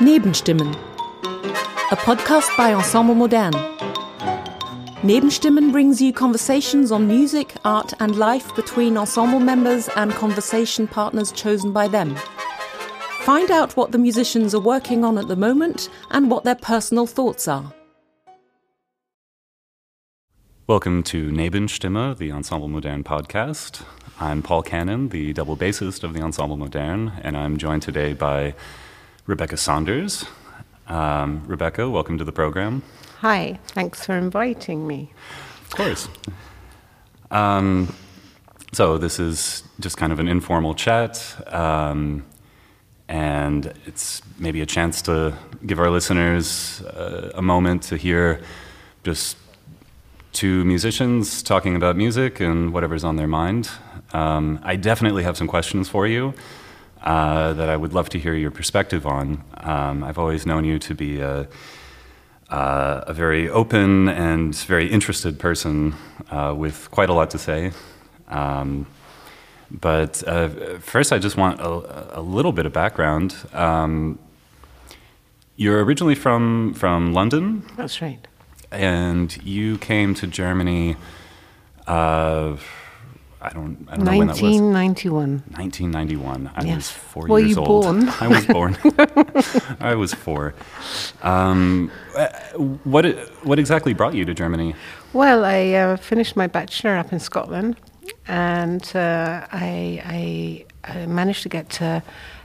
Nebenstimmen. A podcast by Ensemble Modern. Nebenstimmen brings you conversations on music, art, and life between ensemble members and conversation partners chosen by them. Find out what the musicians are working on at the moment and what their personal thoughts are. Welcome to Nebenstimmen, the Ensemble Modern podcast. I'm Paul Cannon, the double bassist of the Ensemble Modern, and I'm joined today by Rebecca Saunders. Um, Rebecca, welcome to the program. Hi, thanks for inviting me. Of course. Um, so, this is just kind of an informal chat, um, and it's maybe a chance to give our listeners uh, a moment to hear just two musicians talking about music and whatever's on their mind. Um, I definitely have some questions for you uh, that I would love to hear your perspective on. Um, I've always known you to be a, uh, a very open and very interested person uh, with quite a lot to say. Um, but uh, first, I just want a, a, little bit of background. Um, you're originally from, from London? That's right. And you came to Germany. Uh, I don't, I don't know when that was. 1991. 1991. I yes. was four Were years you old. born? I was born. I was four. Um, uh, what, what exactly brought you to Germany? Well, I uh, finished my bachelor up in Scotland, and uh, I, I, I, managed to get uh,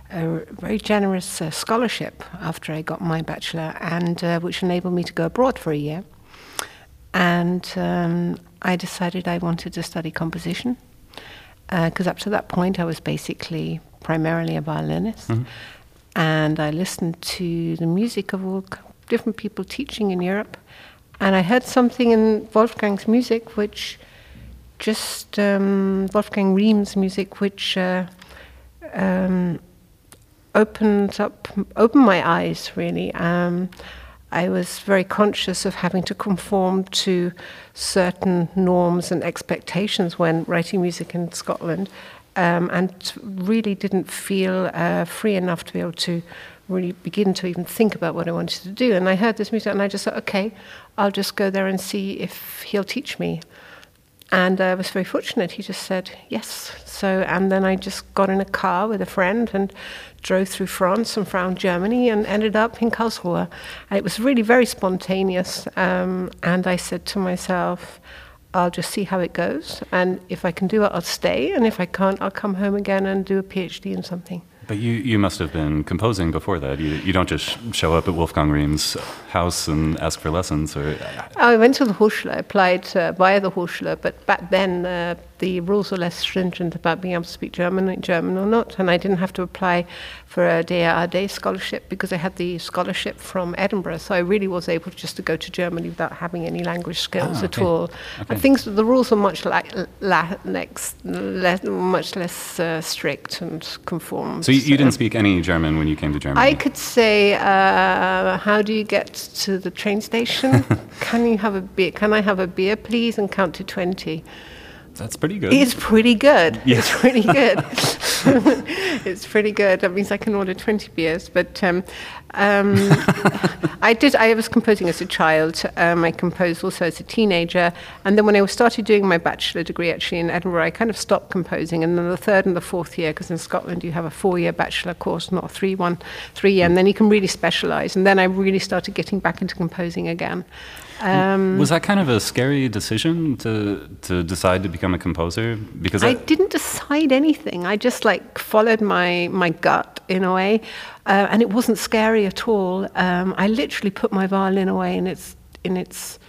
a very generous uh, scholarship after I got my bachelor, and uh, which enabled me to go abroad for a year. And um, I decided I wanted to study composition because uh, up to that point I was basically primarily a violinist. Mm-hmm. And I listened to the music of all different people teaching in Europe. And I heard something in Wolfgang's music which just, um, Wolfgang Rihm's music, which uh, um, opened up, opened my eyes really. Um, I was very conscious of having to conform to certain norms and expectations when writing music in Scotland, um, and really didn't feel uh, free enough to be able to really begin to even think about what I wanted to do. And I heard this music, and I just thought, okay, I'll just go there and see if he'll teach me. And I was very fortunate. He just said yes. So, and then I just got in a car with a friend and drove through France and found Germany and ended up in Karlsruhe. It was really very spontaneous. Um, and I said to myself, I'll just see how it goes. And if I can do it, I'll stay. And if I can't, I'll come home again and do a PhD in something. But you, you must have been composing before that. You, you don't just show up at Wolfgang Rihm's house and ask for lessons, or I went to the Hochschule. I applied uh, the Hochschule, but back then uh, the rules were less stringent about being able to speak German, German or not, and I didn't have to apply for a DAAD scholarship because I had the scholarship from Edinburgh. So I really was able just to go to Germany without having any language skills ah, at okay. all. Okay. And things, the rules were much like la, less, less, much less uh, strict and conform. So you, you, didn't speak any German when you came to Germany. I could say, uh, "How do you get to the train station? can you have a beer? Can I have a beer, please?" And count to twenty. That's pretty good. It's pretty good. Yeah. It's pretty good. it's pretty good. That means I can order 20 beers. But um, um, I did. I was composing as a child. Um, I composed also as a teenager. And then when I started doing my bachelor degree actually in Edinburgh, I kind of stopped composing. And then the third and the fourth year, because in Scotland you have a four-year bachelor course, not a three-one, three-year, and then you can really specialise. And then I really started getting back into composing again. Um, was that kind of a scary decision to to decide to become a composer? Because I, I didn't decide anything. I just like followed my my gut in a way, uh, and it wasn't scary at all. Um, I literally put my violin away in its in its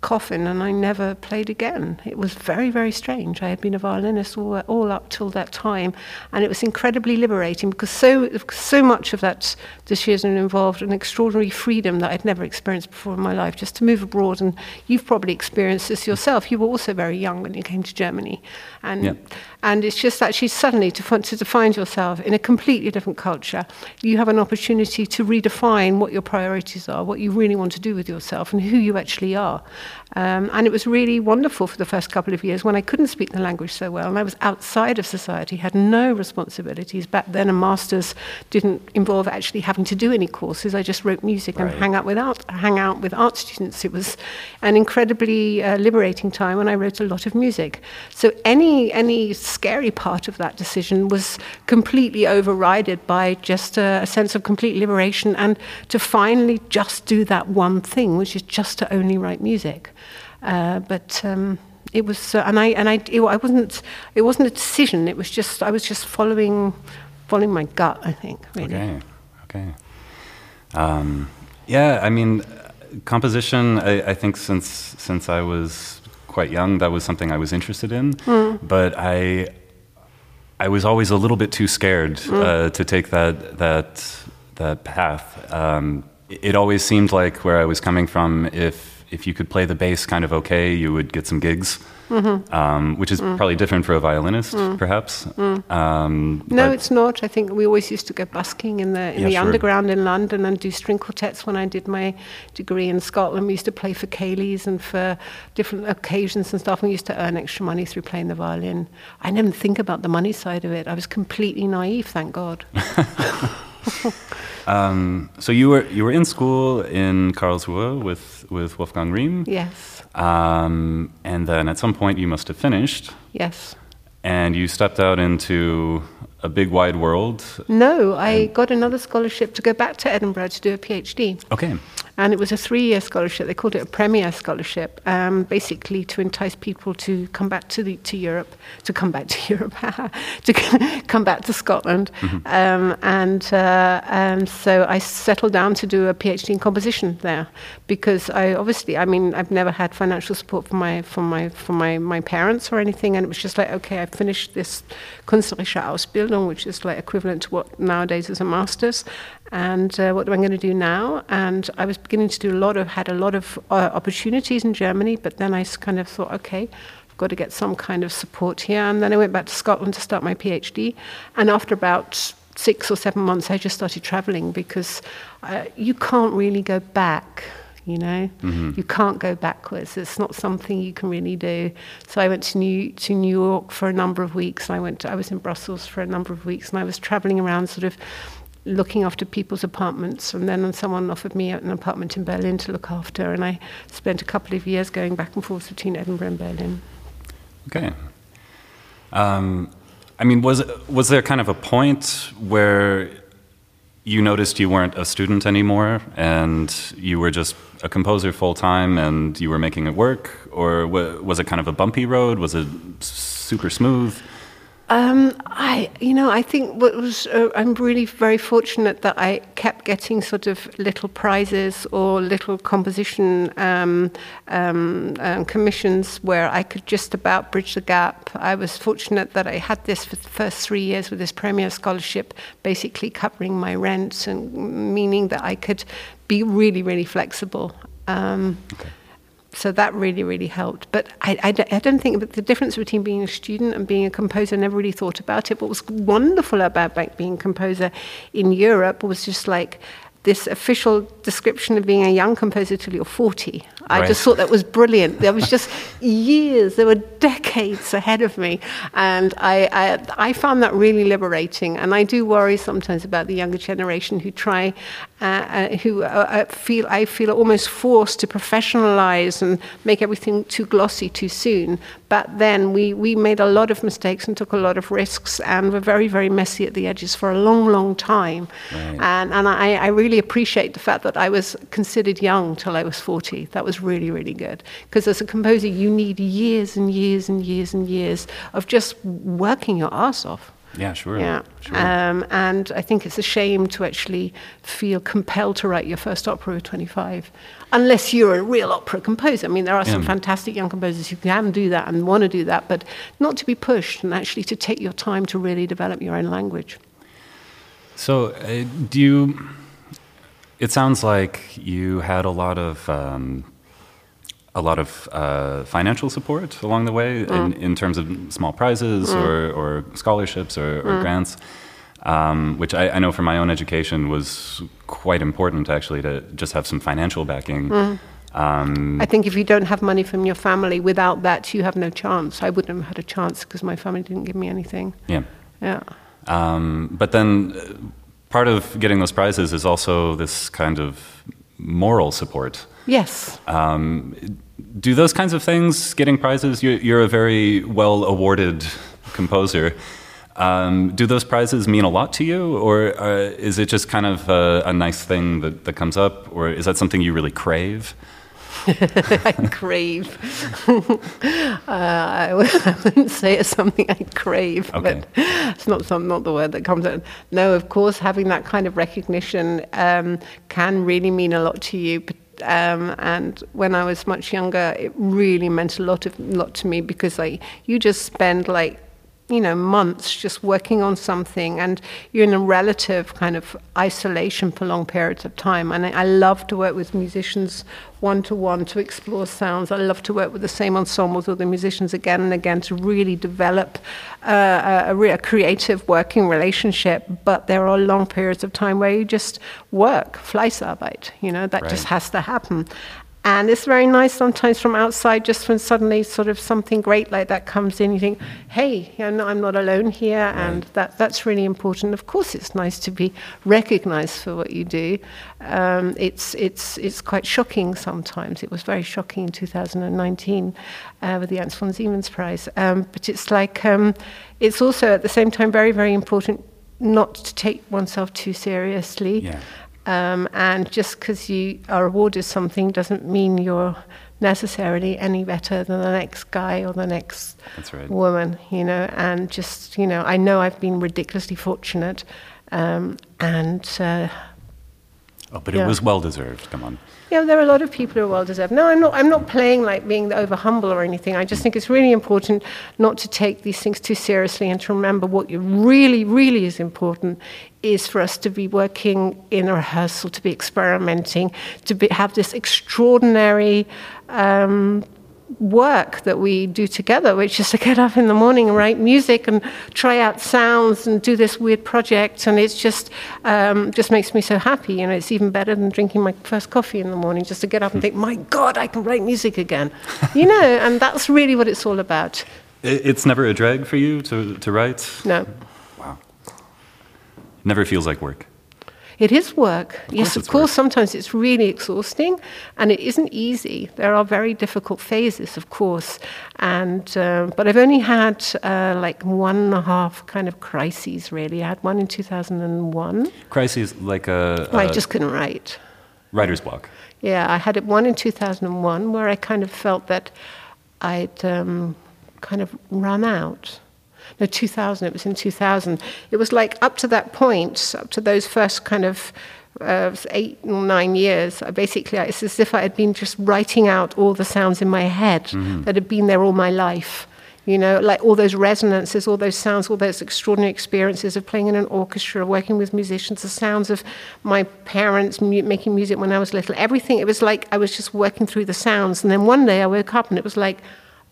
coffin and I never played again. It was very, very strange. I had been a violinist all, all up till that time, and it was incredibly liberating because so, so much of that decision involved an extraordinary freedom that I'd never experienced before in my life, just to move abroad. And you've probably experienced this yourself. You were also very young when you came to Germany. And, yeah. And it's just actually suddenly to, to find yourself in a completely different culture, you have an opportunity to redefine what your priorities are, what you really want to do with yourself, and who you actually are. Um, and it was really wonderful for the first couple of years when I couldn't speak the language so well and I was outside of society, had no responsibilities. Back then, a master's didn't involve actually having to do any courses. I just wrote music Right. and hang out with art, hang out with art students. It was an incredibly uh, liberating time when I wrote a lot of music. So any any scary part of that decision was completely overridden by just a, a sense of complete liberation and to finally just do that one thing, which is just to only write music. Uh, but um, it was, uh, and I and I, it, I wasn't. It wasn't a decision. It was just I was just following, following my gut. I think. Really. Okay, okay. Um, yeah, I mean, composition. I, I think since since I was quite young, that was something I was interested in. But I I was always a little bit too scared uh, to take that that that path. Um, it always seemed like where I was coming from, if if you could play the bass kind of okay, you would get some gigs, um, which is probably different for a violinist, perhaps. Um, No, it's not. I think we always used to go busking in the in Yeah, the sure. underground in London and do string quartets when I did my degree in Scotland. We used to play for ceilidhs and for different occasions and stuff. We used to earn extra money through playing the violin. I didn't think about the money side of it. I was completely naive, thank God. Um, so you were you were in school in Karlsruhe with with Wolfgang Rihm, yes, um, and then at some point you must have finished, yes. and you stepped out into a big wide world. No, I got another scholarship to go back to Edinburgh to do a PhD. Okay, And it was a three year scholarship. They called it a Premier Scholarship, um, basically to entice people to come back to, the, to Europe, to come back to Europe, to come back to Scotland. Um, and, uh, and so I settled down to do a PhD in composition there because I obviously, I mean, I've never had financial support from my, from my, from my, my parents or anything. And it was just like, okay, I finished this künstlerische Ausbildung, which is like equivalent to what nowadays is a master's. And uh, what am I going to do now? And I was beginning to do a lot of, had a lot of uh, opportunities in Germany, but then I kind of thought, okay, I've got to get some kind of support here. And then I went back to Scotland to start my PhD. And after about six or seven months, I just started traveling because uh, you can't really go back. You know, you can't go backwards. It's not something you can really do. So I went to New to New York for a number of weeks. And I went. To, I was in Brussels for a number of weeks, and I was traveling around, sort of looking after people's apartments. And then someone offered me an apartment in Berlin to look after, and I spent a couple of years going back and forth between Edinburgh and Berlin. okay. Um, I mean, was was there kind of a point where you noticed you weren't a student anymore, and you were just a composer full time, and you were making it work, or was it kind of a bumpy road? Was it super smooth? Um, I, you know, I think what was uh, I'm really very fortunate that I kept getting sort of little prizes or little composition um, um, um, commissions where I could just about bridge the gap. I was fortunate that I had this for the first three years with this Premier Scholarship, basically covering my rent and meaning that I could be really, really flexible. Um, so that really, really helped. But I, I, don't- I don't think that the difference between being a student and being a composer, I never really thought about it. What was wonderful about being a composer in Europe was just like this official description of being a young composer till you're 40. I Right. just thought that was brilliant. There was just years, there were decades ahead of me. And I, I, I found that really liberating. And I do worry sometimes about the younger generation who try, uh, uh, who uh, uh, feel, I feel almost forced to professionalize and make everything too glossy too soon. But then we, we made a lot of mistakes and took a lot of risks and were very, very messy at the edges for a long, long time. Right. And, and I, I really appreciate the fact that I was considered young till I was 40. That was really, really good. Because as a composer, you need years and years and years and years of just working your ass off. Yeah, sure. Yeah. sure. Um, and I think it's a shame to actually feel compelled to write your first opera at 25, unless you're a real opera composer. I mean, there are some Yeah. fantastic young composers who can do that and want to do that, but not to be pushed and actually to take your time to really develop your own language. So, uh, do you? It sounds like you had a lot of um, a lot of uh, financial support along the way, in, in terms of small prizes or, or scholarships or, or grants, um, which I, I know for my own education was quite important actually to just have some financial backing. Um, I think if you don't have money from your family, without that, you have no chance. I wouldn't have had a chance because my family didn't give me anything. yeah. Yeah. Um, but then uh, part of getting those prizes is also this kind of moral support. Yes. Um, do those kinds of things, getting prizes, you're, you're a very well awarded composer. Um, do those prizes mean a lot to you, or uh, is it just kind of a, a nice thing that, that comes up, or is that something you really crave? I crave. uh, I, I wouldn't say it's something I crave, Okay. but it's not some, not the word that comes out. No, of course, having that kind of recognition um, can really mean a lot to you. Um, and when I was much younger, it really meant a lot of lot to me because like you just spend like you know, months just working on something, and you're in a relative kind of isolation for long periods of time. And I, I love to work with musicians one to one to explore sounds. I love to work with the same ensembles or the musicians again and again to really develop uh, a, a, a creative working relationship. But there are long periods of time where you just work, Fleißarbeit, you know, that just has to happen. And it's very nice sometimes from outside, just when suddenly sort of something great like that comes in, you think, hey, I'm not alone here, and that, that's really important. Of course, it's nice to be recognized for what you do. Um, it's, it's, it's quite shocking sometimes. It was very shocking in 2019 uh, with the Ernst von Siemens Prize. Um, but it's like, um, it's also at the same time very, very important not to take oneself too seriously. Yeah. Um, and just because you are awarded something doesn't mean you're necessarily any better than the next guy or the next right. woman, you know. And just, you know, I know I've been ridiculously fortunate. Um, and uh, Oh, but Yeah. it was well deserved. Come on. Yeah, there are a lot of people who are well deserved. No, I'm not. I'm not playing like being over humble or anything. I just think it's really important not to take these things too seriously and to remember what really, really is important is for us to be working in a rehearsal, to be experimenting, to be, have this extraordinary. Um, work that we do together, which is to get up in the morning and write music and try out sounds and do this weird project. And it's just um, just makes me so happy. You know, it's even better than drinking my first coffee in the morning, just to get up and think, my God, I can write music again. you know, and that's really what it's all about. It's never a drag for you to, to write? No. Wow. Never feels like work. It is work. yes, of course. work. Sometimes it's really exhausting, and it isn't easy. There are very difficult phases, of course, and uh, but I've only had uh, like one and a half kind of crises. Really, I had one in 2001. Crises like a, I a just couldn't write. writer's block. Yeah, I had it one in 2001 where I kind of felt that I'd um, kind of run out. No, 2000, it was in 2000. It was like up to that point, up to those first kind of uh, eight or nine years, I basically, it's as if I had been just writing out all the sounds in my head that had been there all my life. You know, like all those resonances, all those sounds, all those extraordinary experiences of playing in an orchestra, working with musicians, the sounds of my parents mu- making music when I was little, everything. It was like I was just working through the sounds. And then one day I woke up and it was like,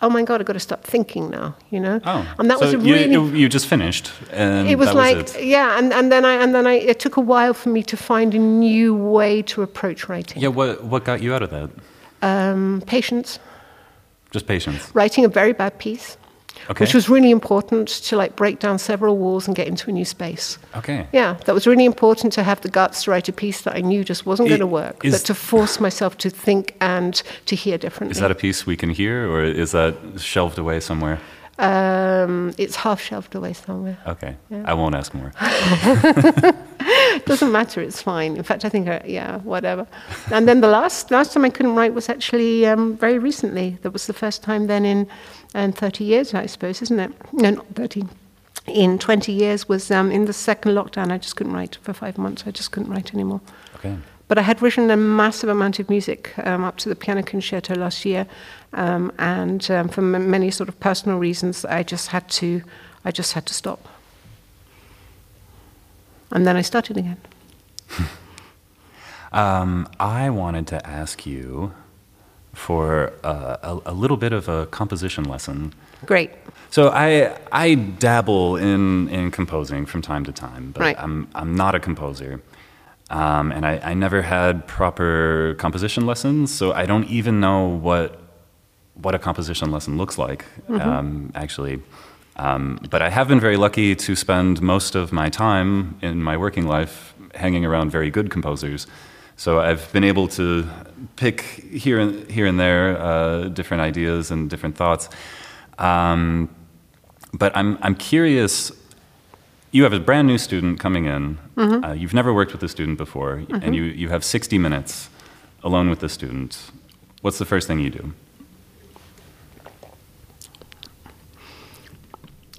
oh my God, I've got to stop thinking now, you know? Oh, And that so was a really. you, you just finished, and it was like, was it. yeah, and, and then I and then I it took a while for me to find a new way to approach writing. Yeah, what what got you out of that? Um, patience, Just patience. writing a very bad piece, Okay. which was really important to like break down several walls and get into a new space. Okay. Yeah, that was really important to have the guts to write a piece that I knew just wasn't going to work, but to force myself to think and to hear differently. Is that a piece we can hear, or is that shelved away somewhere? um, it's half shelved away somewhere. Okay, I won't ask more. It doesn't matter, it's fine. In fact, I think, uh, yeah, whatever. And then the last last time I couldn't write was actually um, very recently. That was the first time then in, in 30 years, I suppose, isn't it? No, not 30. In 20 years was um, in the second lockdown. I just couldn't write for five months. I just couldn't write anymore. Okay. But I had written a massive amount of music um, up to the piano concerto last year, um, and um, for m- many sort of personal reasons, I just had to, I just had to stop. And then I started again. Um, I wanted to ask you for uh, a, a little bit of a composition lesson. Great. So I I dabble in in composing from time to time, but Right. I'm I'm not a composer. Um, and I, I never had proper composition lessons, so I don't even know what what a composition lesson looks like, um, actually. Um, but I have been very lucky to spend most of my time in my working life hanging around very good composers. So I've been able to pick here and here and there uh, different ideas and different thoughts. Um, but I'm I'm curious. You have a brand new student coming in. Uh, you've never worked with a student before, and you, you have 60 minutes alone with the student. What's the first thing you do?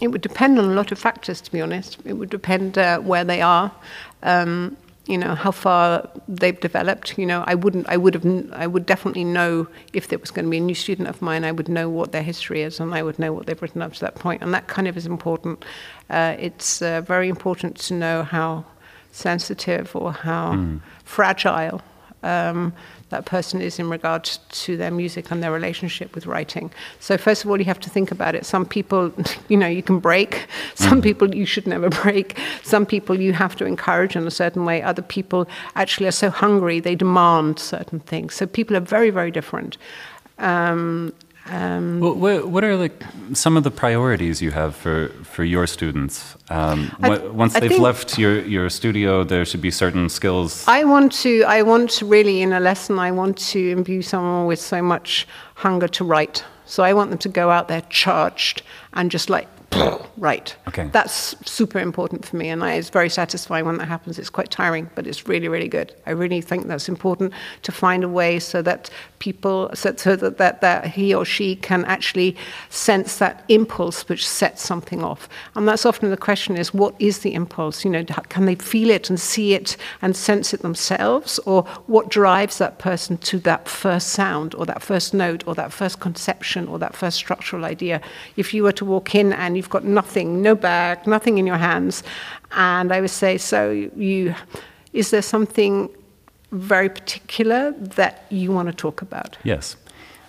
It would depend on a lot of factors, to be honest. It would depend uh, where they are, um, you know, how far they've developed. You know, I wouldn't, I would have, I would definitely know if there was going to be a new student of mine. I would know what their history is, and I would know what they've written up to that point, and that kind of is important. Uh, it's uh, very important to know how sensitive or how fragile um, that person is in regard to their music and their relationship with writing. So first of all, you have to think about it. Some people, you know, you can break. Some people you should never break. Some people you have to encourage in a certain way. Other people actually are so hungry they demand certain things. So people are very, very different. Um, um, Well, what, what are like some of the priorities you have for, for your students? Um, I- wha- once I they've left your, your studio, there should be certain skills. I want to. I want to really in a lesson. I want to imbue someone with so much hunger to write. So I want them to go out there charged and just like write. Okay. That's super important for me, and I, it's very satisfying when that happens. It's quite tiring, but it's really, really good. I really think that's important to find a way so that people, so, so that, that that he or she can actually sense that impulse which sets something off. And that's often the question: is what is the impulse? You know, can they feel it and see it and sense it themselves, or what drives that person to that first sound, or that first note, or that first conception, or that first structural idea? If you were to walk in and you've got nothing, no bag, nothing in your hands, and I would say, so you, is there something very particular that you want to talk about? Yes.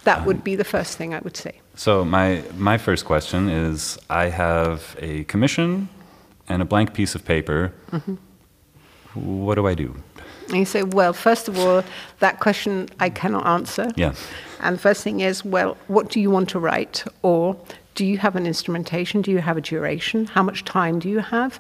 That would be the first thing I would say. So my, my first question is I have a commission and a blank piece of paper. Mm-hmm. What do I do? And you say, well, first of all, that question I cannot answer. Yeah. And the first thing is, well, what do you want to write? Or do you have an instrumentation? Do you have a duration? How much time do you have?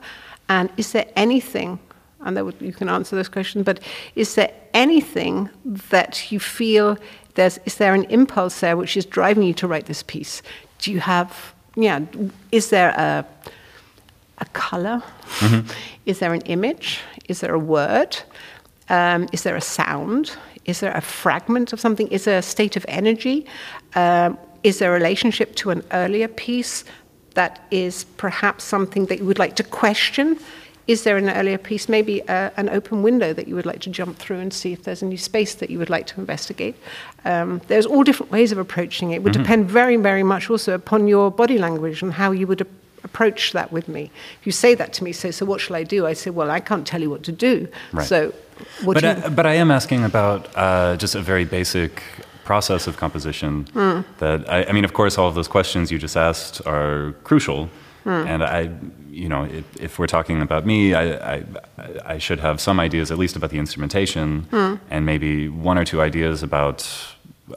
And is there anything, and that would, you can answer this question, but is there anything that you feel there's, is there an impulse there which is driving you to write this piece? Do you have, yeah, is there a, a color? Is there an image? Is there a word? Um, is there a sound? Is there a fragment of something? Is there a state of energy? Um, is there a relationship to an earlier piece that is perhaps something that you would like to question? Is there an earlier piece, maybe uh, an open window that you would like to jump through and see if there's a new space that you would like to investigate? Um, there's all different ways of approaching it. It would depend very, very much also upon your body language and how you would ap- approach that with me. If you say that to me, say, so what shall I do? I say, well, I can't tell you what to do. Right. So But you... I, but I am asking about uh, just a very basic process of composition. Hmm. That I, I mean, of course, all of those questions you just asked are crucial. Hmm. And I, you know, if, if we're talking about me, I, I, I should have some ideas at least about the instrumentation, Hmm. and maybe one or two ideas about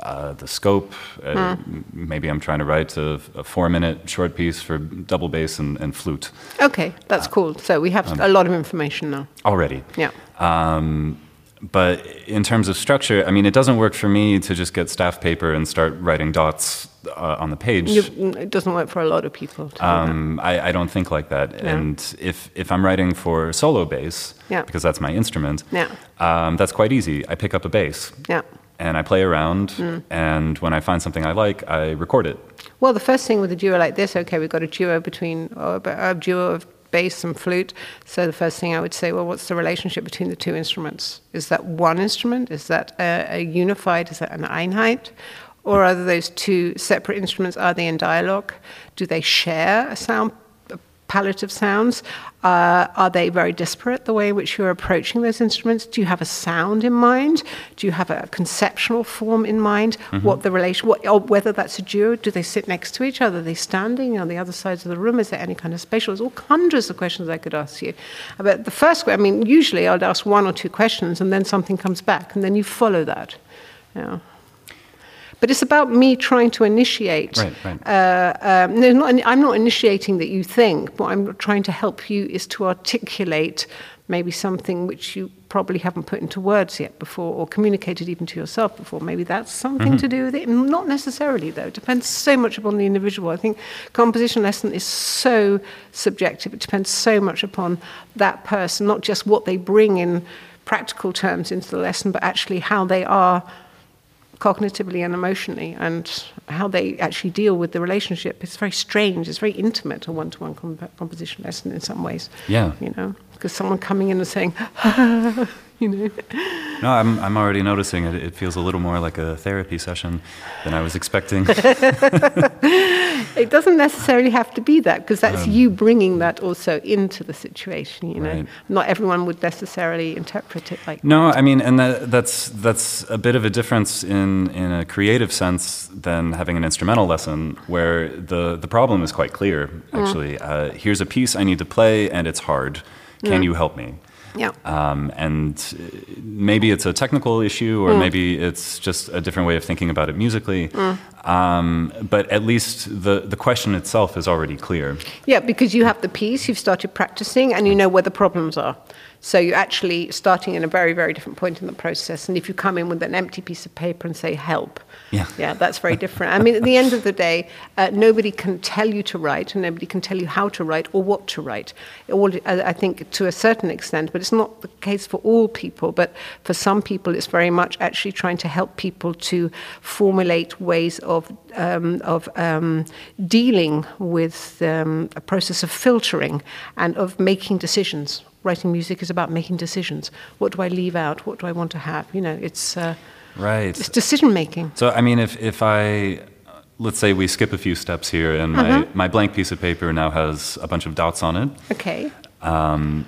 uh, the scope. Uh. Maybe I'm trying to write a, a four-minute short piece for double bass and, and flute Okay, that's cool. So we have a lot of information now. already. Yeah. Um, but in terms of structure, I mean, it doesn't work for me to just get staff paper and start writing dots uh, on the page. It doesn't work for a lot of people. To do. Um, I, I don't think like that. Yeah. And if, if I'm writing for solo bass, Yeah. because that's my instrument, Yeah. um, that's quite easy. I pick up a bass Yeah. and I play around, Mm. and when I find something I like, I record it. Well, the first thing with a duo like this, okay, we've got a duo between or a duo of bass and flute. So the first thing I would say, well, what's the relationship between the two instruments? Is that one instrument? Is that a, a unified? Is that an Einheit? Or are those two separate instruments? Are they in dialogue? Do they share a sound, palette of sounds? Uh, are they very disparate, the way in which you're approaching those instruments? Do you have a sound in mind? Do you have a conceptual form in mind? Mm-hmm. What the relation, what, or whether that's a duo, do they sit next to each other? Are they standing on the other sides of the room? Is there any kind of spatial? There's all hundreds of questions I could ask you. But the first, I mean, usually I'd ask one or two questions and then something comes back and then you follow that. Yeah. But it's about me trying to initiate. Right, right. Uh, um, not, I'm not initiating that you think. What I'm trying to help you is to articulate maybe something which you probably haven't put into words yet before or communicated even to yourself before. Maybe that's something mm-hmm. to do with it. Not necessarily, though. It depends so much upon the individual. I think composition lesson is so subjective. It depends so much upon that person, not just what they bring in practical terms into the lesson, but actually how they are cognitively and emotionally and how they actually deal with the relationship. It's very strange. It's very intimate, a one to one composition lesson in some ways. Yeah. You know, because someone coming in and saying, you know. No, I'm, I'm already noticing it. It feels a little more like a therapy session than I was expecting. it doesn't necessarily have to be that because that's um, you bringing that also into the situation. You know, right. not everyone would necessarily interpret it like. No, that. I mean, and that, that's that's a bit of a difference in in a creative sense than having an instrumental lesson, where the the problem is quite clear. Mm. Actually, mm. uh, here's a piece I need to play, and it's hard. Can mm. you help me? Yeah. Um, and maybe it's a technical issue, or mm. maybe it's just a different way of thinking about it musically. Mm. Um, but at least the, the question itself is already clear. Yeah, because you have the piece, you've started practicing, and you know where the problems are. So you're actually starting in a very, very different point in the process. And if you come in with an empty piece of paper and say, help, yeah, yeah that's very different. I mean, at the end of the day, uh, nobody can tell you to write and nobody can tell you how to write or what to write. All, I think to a certain extent, but it's not the case for all people. But for some people, it's very much actually trying to help people to formulate ways of, um, of um, dealing with um, a process of filtering and of making decisions writing music is about making decisions. What do I leave out? What do I want to have? You know, it's uh, right. It's decision making. So I mean, if if I let's say we skip a few steps here, and my uh-huh. my blank piece of paper now has a bunch of dots on it. Okay. Um,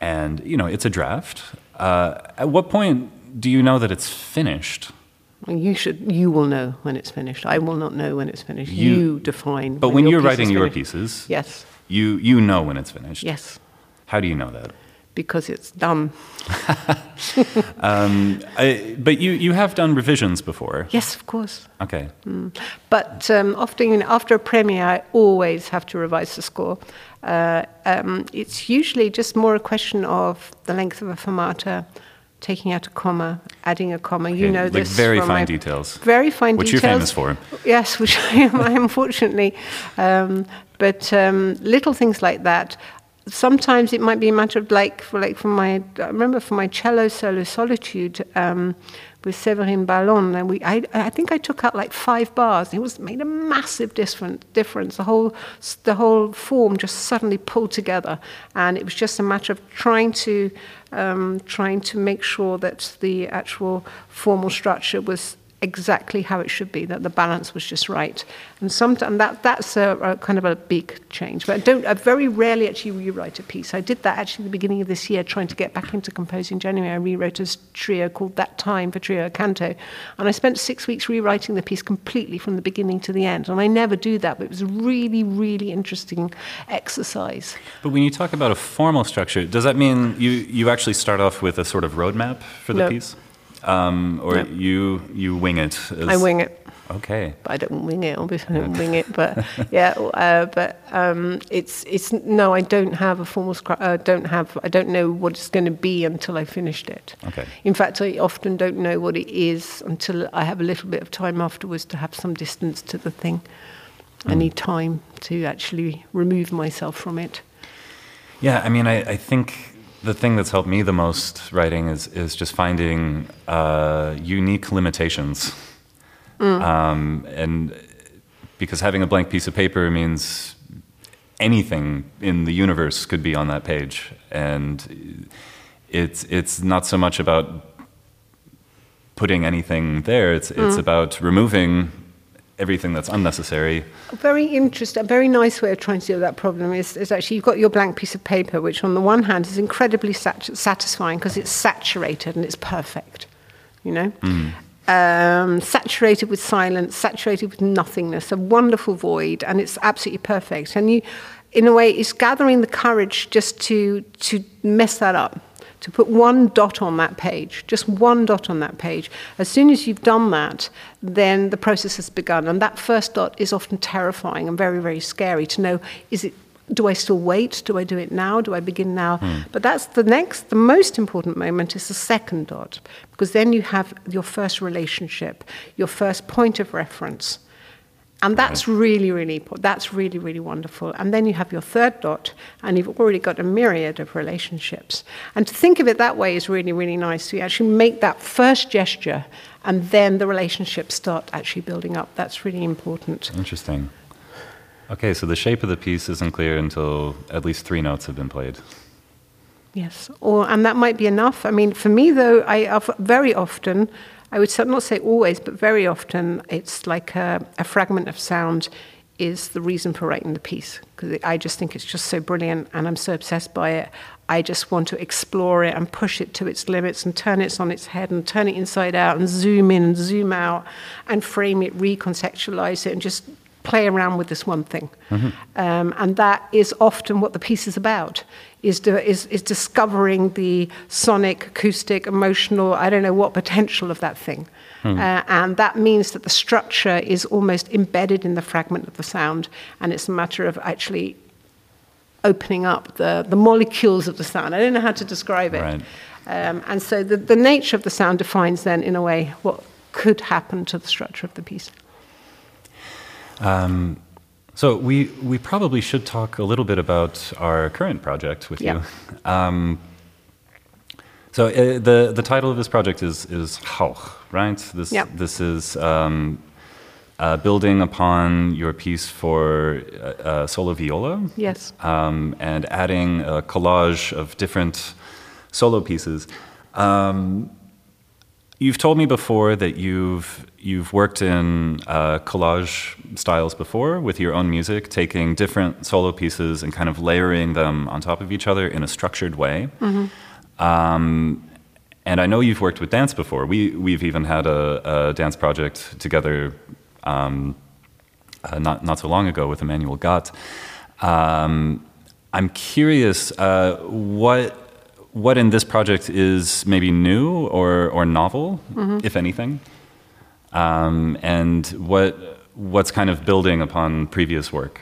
and you know, it's a draft. Uh, at what point do you know that it's finished? You should. You will know when it's finished. I will not know when it's finished. You, you define. But when, when you're writing your pieces, yes, you you know when it's finished. Yes. How do you know that? Because it's dumb. um, I, but you, you have done revisions before. Yes, of course. Okay. Mm. But um, often after a premiere, I always have to revise the score. Uh, um, it's usually just more a question of the length of a fermata, taking out a comma, adding a comma. Okay, you know like this. Very fine details. Very fine which details. Which you're famous for. Yes, which I am, unfortunately. Um, but um, little things like that sometimes it might be a matter of like, for like for my, I remember for my cello solo Solitude um, with Séverine Ballon, and we, I, I think I took out like five bars. It was made a massive different difference. The whole, the whole form just suddenly pulled together, and it was just a matter of trying to, um, trying to make sure that the actual formal structure was exactly how it should be, that the balance was just right. And sometimes that, that's a, a, kind of a big change. But I don't, I very rarely actually rewrite a piece. I did that actually at the beginning of this year, trying to get back into composing January. I rewrote a trio called That Time for Trio Canto. And I spent six weeks rewriting the piece completely from the beginning to the end. And I never do that, but it was a really, really interesting exercise. But when you talk about a formal structure, does that mean you, you actually start off with a sort of roadmap for the no. piece? Um, or you you wing it? As... I wing it. Okay. But I don't wing it. Obviously, I don't wing it. But yeah, uh, but um, it's it's no. I don't have a formal script. Uh, don't have. I don't know what it's going to be until I finished it. Okay. In fact, I often don't know what it is until I have a little bit of time afterwards to have some distance to the thing. Mm. I need time to actually remove myself from it. Yeah, I mean, I, I think the thing that's helped me the most writing is is just finding uh, unique limitations, mm. um, and because having a blank piece of paper means anything in the universe could be on that page, and it's it's not so much about putting anything there. It's it's mm. about removing everything that's unnecessary. A very interesting, a very nice way of trying to deal with that problem is, is actually you've got your blank piece of paper, which on the one hand is incredibly sat- satisfying because it's saturated and it's perfect, you know? Um, saturated with silence, saturated with nothingness, a wonderful void, and it's absolutely perfect. And you, in a way, it's gathering the courage just to, to mess that up to put one dot on that page, just one dot on that page. As soon as you've done that, then the process has begun. And that first dot is often terrifying and very, very scary to know is it do I still wait? Do I do it now? Do I begin now? Hmm. But that's the next, the most important moment is the second dot, because then you have your first relationship, your first point of reference. And that's really, really important. That's really, really wonderful. And then you have your third dot, and you've already got a myriad of relationships. And to think of it that way is really, really nice. So you actually make that first gesture, and then the relationships start actually building up. That's really important. Interesting. Okay, so the shape of the piece isn't clear until at least three notes have been played. Yes, or and that might be enough. I mean, for me though, I very often, I would not say always, but very often, it's like a, a fragment of sound is the reason for writing the piece because I just think it's just so brilliant and I'm so obsessed by it. I just want to explore it and push it to its limits and turn it on its head and turn it inside out and zoom in and zoom out and frame it, recontextualize it, and just play around with this one thing. Um, and that is often what the piece is about. Is, do, is, is discovering the sonic, acoustic, emotional, I don't know what potential of that thing. Uh, and that means that the structure is almost embedded in the fragment of the sound, and it's a matter of actually opening up the, the molecules of the sound. I don't know how to describe it. Right. Um, and so the, the nature of the sound defines then, in a way, what could happen to the structure of the piece. So we we probably should talk a little bit about our current project with Yeah. you. Um, so uh, the the title of this project is is Hauch, right? This Yeah. this is um, uh, building upon your piece for uh, uh, solo viola. Yes. Um, and adding a collage of different solo pieces. Um, You've told me before that you've you've worked in uh, collage styles before with your own music, taking different solo pieces and kind of layering them on top of each other in a structured way. Um, and I know you've worked with dance before. We we've even had a, a dance project together um, uh, not not so long ago with Emanuel Gat. Um, I'm curious uh, what what in this project is maybe new or or novel, if anything, um, and what what's kind of building upon previous work.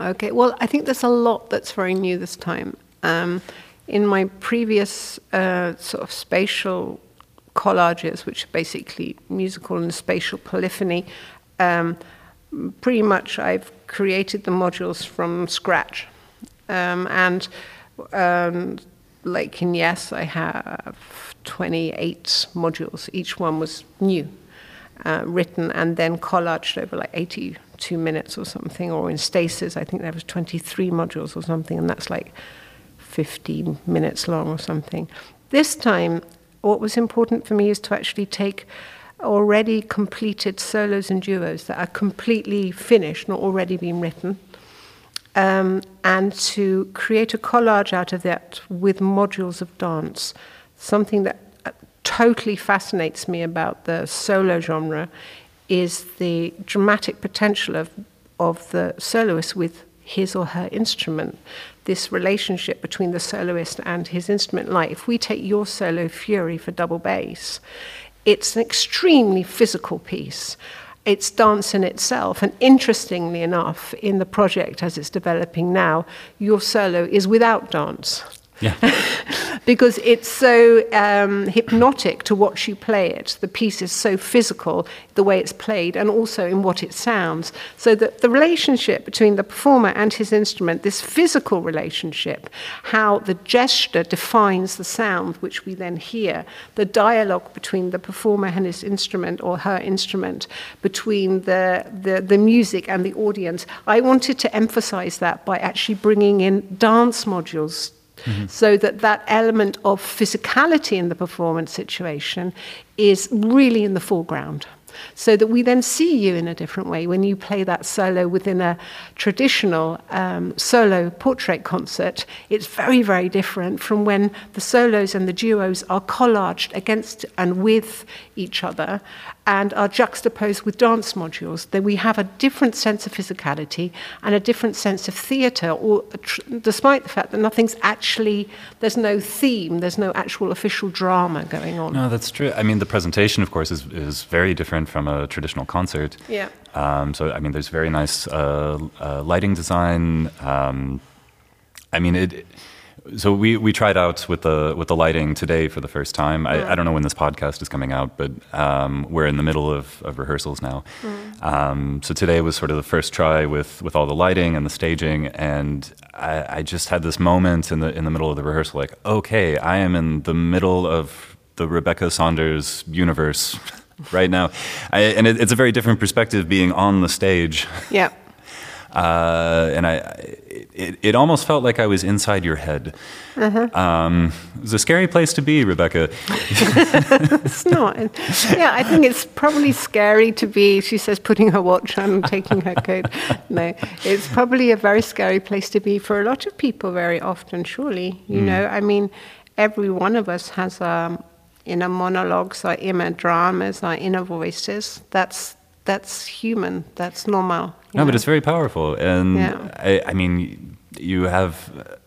Okay, well, I think there's a lot that's very new this time. Um, in my previous uh, sort of spatial collages, which are basically musical and spatial polyphony, um, pretty much I've created the modules from scratch. Um, and um, like in Yes, I have 28 modules. Each one was new uh, written and then collaged over like 82 minutes or something, or in Stasis, I think there was 23 modules or something, and that's like 15 minutes long or something. This time, what was important for me is to actually take already completed solos and duos that are completely finished, not already been written, um, and to create a collage out of that with modules of dance, something that uh, totally fascinates me about the solo genre is the dramatic potential of, of the soloist with his or her instrument. This relationship between the soloist and his instrument. Like if we take your solo Fury for double bass, it's an extremely physical piece. It's dance in itself. And interestingly enough, in the project as it's developing now, your solo is without dance Yeah. because it's so um, hypnotic to watch you play it. The piece is so physical, the way it's played, and also in what it sounds. So that the relationship between the performer and his instrument, this physical relationship, how the gesture defines the sound which we then hear, the dialogue between the performer and his instrument or her instrument, between the, the, the music and the audience. I wanted to emphasize that by actually bringing in dance modules so that that element of physicality in the performance situation is really in the foreground. so that we then see you in a different way when you play that solo within a traditional um, solo portrait concert. It's very, very different from when the solos and the duos are collaged against and with each other and are juxtaposed with dance modules, then we have a different sense of physicality and a different sense of theatre, or tr- despite the fact that nothing's actually, there's no theme, there's no actual official drama going on. No, that's true. I mean, the presentation, of course, is, is very different from a traditional concert. Yeah. Um, so, I mean, there's very nice uh, uh, lighting design. Um, I mean, it so we, we tried out with the with the lighting today for the first time. I, I don't know when this podcast is coming out, but um, we're in the middle of, of rehearsals now. Mm. Um, so today was sort of the first try with, with all the lighting and the staging, and I, I, just had this moment in the in the middle of the rehearsal, like, okay, I am in the middle of the Rebecca Saunders universe right now, I, and it, it's a very different perspective being on the stage. Yeah. Uh, and I, it, it almost felt like I was inside your head. Uh-huh. Um, it was a scary place to be, Rebecca. it's not. Yeah, I think it's probably scary to be, she says, putting her watch on and taking her coat. No, it's probably a very scary place to be for a lot of people very often, surely. You mm. know, I mean, every one of us has um, inner monologues, our inner dramas, our inner voices. That's that's human. That's normal. No, know? but it's very powerful, and yeah. I, I, mean, you have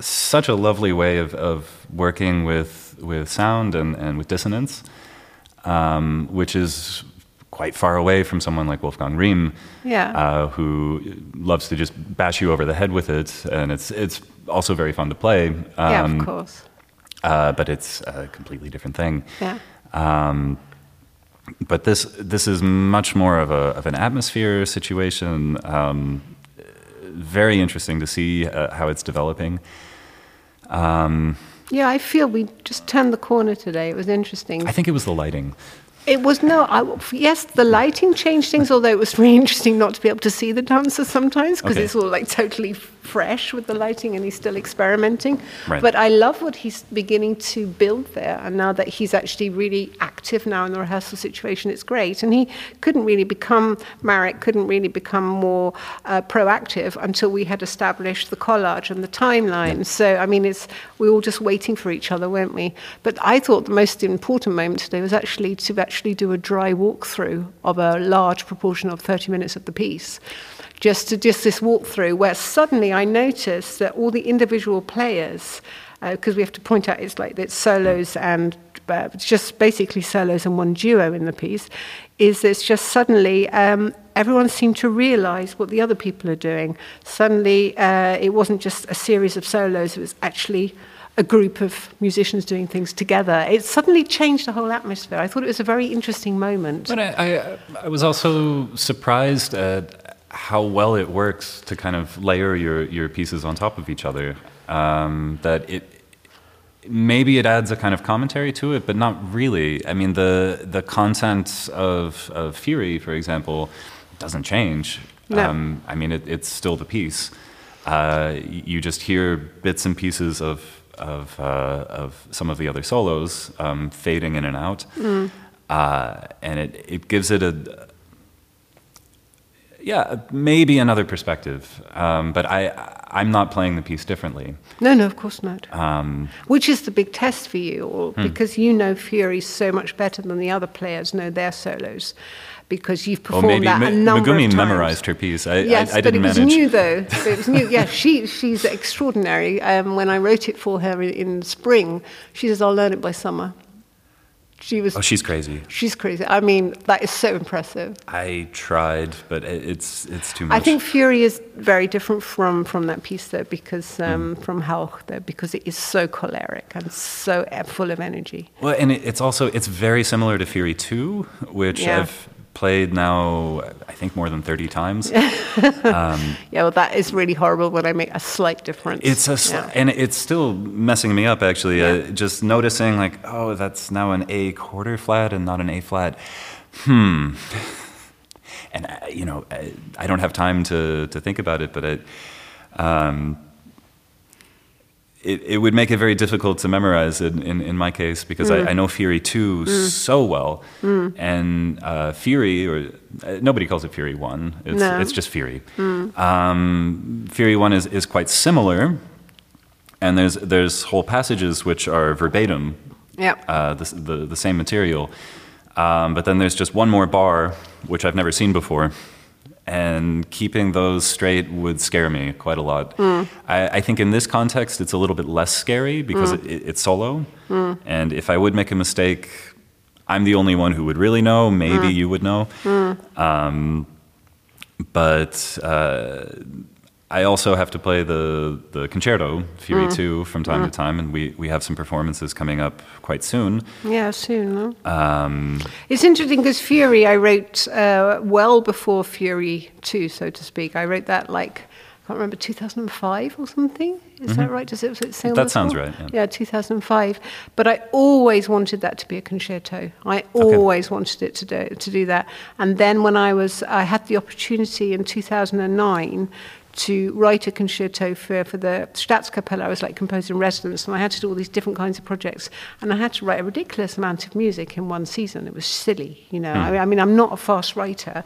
such a lovely way of, of working with with sound and, and with dissonance, um, which is quite far away from someone like Wolfgang Rihm, yeah. uh, who loves to just bash you over the head with it, and it's it's also very fun to play. Um, yeah, of um, course. Uh, but it's a completely different thing. Yeah. Um, but this this is much more of a of an atmosphere situation. Um, very interesting to see uh, how it's developing. Um, yeah, I feel we just turned the corner today. It was interesting. I think it was the lighting. It was no, I, yes, the lighting changed things. Although it was really interesting not to be able to see the dancers sometimes because okay. it's all like totally fresh with the lighting and he's still experimenting. Right. But I love what he's beginning to build there. And now that he's actually really active now in the rehearsal situation, it's great. And he couldn't really become, Marek couldn't really become more uh, proactive until we had established the collage and the timeline. Yeah. So, I mean, it's, we were all just waiting for each other, weren't we? But I thought the most important moment today was actually to actually do a dry walkthrough of a large proportion of 30 minutes of the piece just to just this walkthrough where suddenly I noticed that all the individual players, because uh, we have to point out it's like it's solos and uh, just basically solos and one duo in the piece, is it's just suddenly um, everyone seemed to realize what the other people are doing. Suddenly uh, it wasn't just a series of solos, it was actually a group of musicians doing things together. It suddenly changed the whole atmosphere. I thought it was a very interesting moment. But I, I, I was also surprised at how well it works to kind of layer your, your pieces on top of each other. Um, that it maybe it adds a kind of commentary to it, but not really. I mean, the the content of, of Fury, for example, doesn't change. No. Um, I mean, it, it's still the piece. Uh, you just hear bits and pieces of of uh, of some of the other solos um, fading in and out, mm. uh, and it it gives it a yeah, maybe another perspective, um, but I, I'm not playing the piece differently. No, no, of course not. Um, Which is the big test for you, or, hmm. because you know Fury so much better than the other players know their solos, because you've performed well, maybe that a number Megumi of times. memorized her piece. I, yes, I, I but it was manage. new though. it was new. Yeah, she, she's extraordinary. Um, when I wrote it for her in, in spring, she says, "I'll learn it by summer." She was. Oh, she's crazy. She's crazy. I mean, that is so impressive. I tried, but it's it's too much. I think Fury is very different from from that piece though, because um, mm. from Hauch though, because it is so choleric and so full of energy. Well, and it's also it's very similar to Fury Two, which yeah. I've played now, I think more than 30 times. um, yeah, well, that is really horrible when I make a slight difference. It's a, sli- yeah. and it's still messing me up actually. Yeah. Uh, just noticing like, oh, that's now an A quarter flat and not an A flat. Hmm. And uh, you know, I, I, don't have time to to think about it, but it. Um, it, it would make it very difficult to memorize in, in, in my case because Mm. I, I know Fury 2 so well. And uh, Fury, or uh, nobody calls it Fury 1, it's, No. Mm. it's just Fury. Um, Fury 1 is, is quite similar, and there's, there's whole passages which are verbatim, Yeah. uh, the, the, the same material. Um, but then there's just one more bar, which I've never seen before. And keeping those straight would scare me quite a lot. I, I think in this context, it's a little bit less scary because it, it, it's solo. And if I would make a mistake, I'm the only one who would really know. Maybe you would know. Um, but uh, I also have to play the, the concerto, Fury 2, from time to time. And we, we have some performances coming up quite soon. Yeah, soon. No? Um, It's interesting because Fury, I wrote uh, well before Fury 2, so to speak. I wrote that like, I can't remember, 2005 or something. Is that right? Does it, it Mm-hmm. That sounds right, yeah. Yeah, 2005. But I always wanted that to be a concerto. I always wanted it to do, to do that. And then when I was, I had the opportunity in 2009 to write a concerto for, for the Staatskapelle. I was like composer in residence, and I had to do all these different kinds of projects. And I had to write a ridiculous amount of music in one season. It was silly, you know. I, I mean, I'm not a fast writer.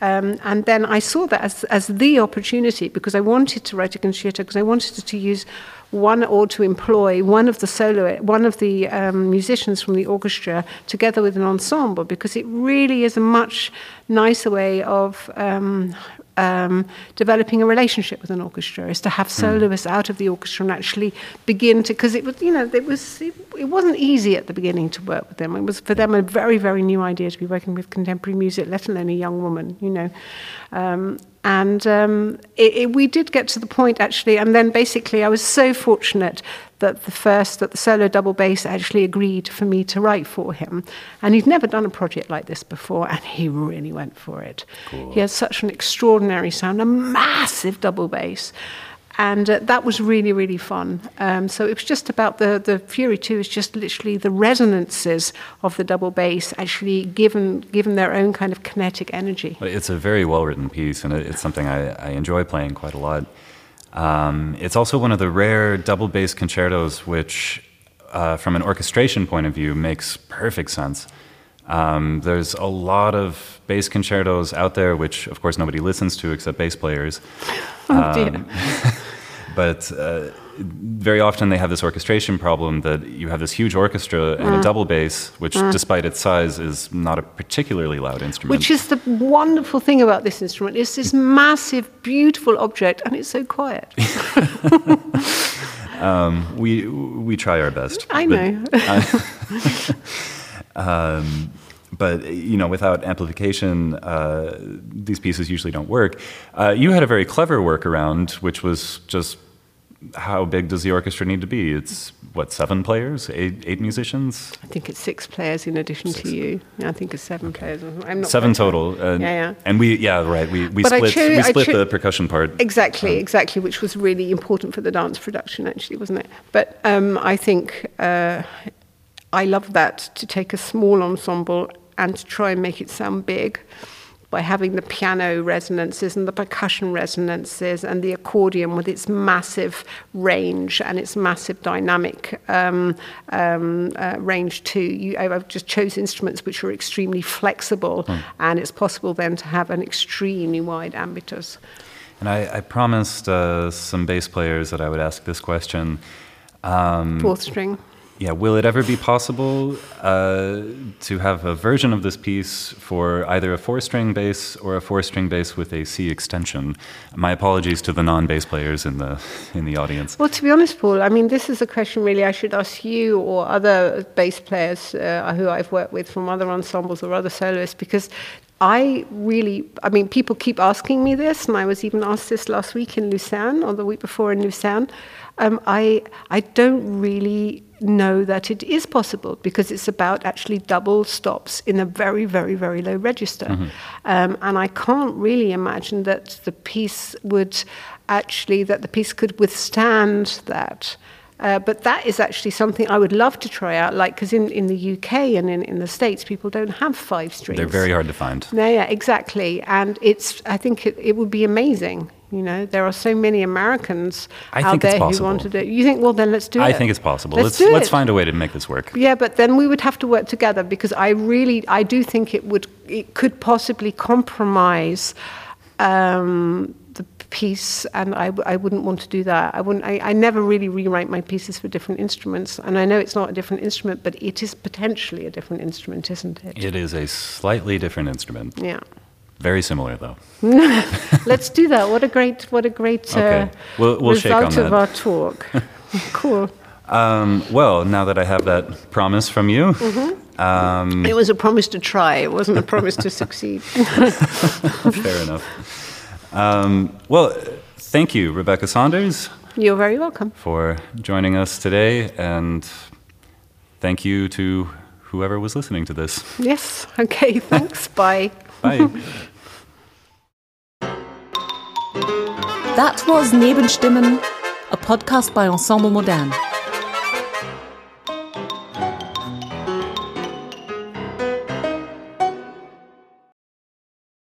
Um, and then I saw that as, as the opportunity because I wanted to write a concerto because I wanted to use one or to employ one of the solo, one of the um, musicians from the orchestra together with an ensemble because it really is a much nicer way of um, um, developing a relationship with an orchestra is to have soloists out of the orchestra and actually begin to because it was you know it was it, it wasn't easy at the beginning to work with them. It was for them a very very new idea to be working with contemporary music let alone a young woman you know. Um, and um, it, it, we did get to the point actually and then basically I was so fortunate that the first that the solo double bass actually agreed for me to write for him. And he'd never done a project like this before and he really went for it. Cool. he has such an extraordinary sound a massive double bass and uh, that was really really fun um, so it was just about the the fury 2 is just literally the resonances of the double bass actually given given their own kind of kinetic energy It's a very well written piece, and it's something I, I enjoy playing quite a lot. Um, it's also one of the rare double bass concertos which, uh, from an orchestration point of view, makes perfect sense. Um, there's a lot of bass concertos out there, which, of course, nobody listens to except bass players. oh dear But uh, very often they have this orchestration problem that you have this huge orchestra and a double bass, which, despite its size, is not a particularly loud instrument. which is the wonderful thing about this instrument it's this massive beautiful object and it's so quiet we we try our best. i But- know but you know, without amplification, uh, these pieces usually don't work. Uh, you had a very clever workaround, which was just how big does the orchestra need to be? It's what seven players, eight eight musicians, I think it's six players in addition Six. to you. I think it's seven players. I'm not seven total. Uh, Yeah, yeah. And we yeah right we we But split we split the percussion part. Exactly, exactly, which was really important for the dance production, actually, wasn't it? But um, I think uh, I love that to take a small ensemble and to try and make it sound big by having the piano resonances and the percussion resonances and the accordion with its massive range and its massive dynamic um, um, uh, range too. You, I've just chose instruments which are extremely flexible, and it's possible then to have an extremely wide ambitus. And I, I promised uh, some bass players that I would ask this question. Um, Fourth string. Yeah, will it ever be possible uh, to have a version of this piece for either a four-string bass or a four-string bass with a C extension? My apologies to the non-bass players in the in the audience. Well, to be honest, Paul, I mean, this is a question really I should ask you or other bass players uh, who I've worked with from other ensembles or other soloists because I really, I mean, people keep asking me this, and I was even asked this last week in Lucerne or the week before in Lucerne. Um, I, I don't really know that it is possible because it's about actually double stops in a very, very, very low register. Um, and I can't really imagine that the piece would actually, that the piece could withstand that. Uh, but that is actually something I would love to try out, like, because in, in the UK and in, in the States, people don't have five strings. They're very hard to find. Yeah, yeah, exactly. And it's, I think it, it would be amazing, You know, there are so many Americans I out there who want to do it. You think, well, then let's do I it. I think it's possible. Let's Let's let's find a way to make this work. Yeah, but then we would have to work together because I really, I do think it would, it could possibly compromise um, the piece, and I, I wouldn't want to do that. I wouldn't. I, I never really rewrite my pieces for different instruments, and I know it's not a different instrument, but it is potentially a different instrument, isn't it? It is a slightly different instrument. Yeah. Very similar, though. Let's do that. What a great, what a great uh, Okay. We'll- we'll shake result on of that. our talk. cool. Um, well, now that I have that promise from you, Mm-hmm. um, It was a promise to try. It wasn't a promise to succeed. fair enough. Um, well, thank you, Rebecca Saunders, You're very welcome. for joining us today, and thank you to whoever was listening to this. Yes. Okay. Thanks. Bye. That was Nebenstimmen, a podcast by Ensemble Modern.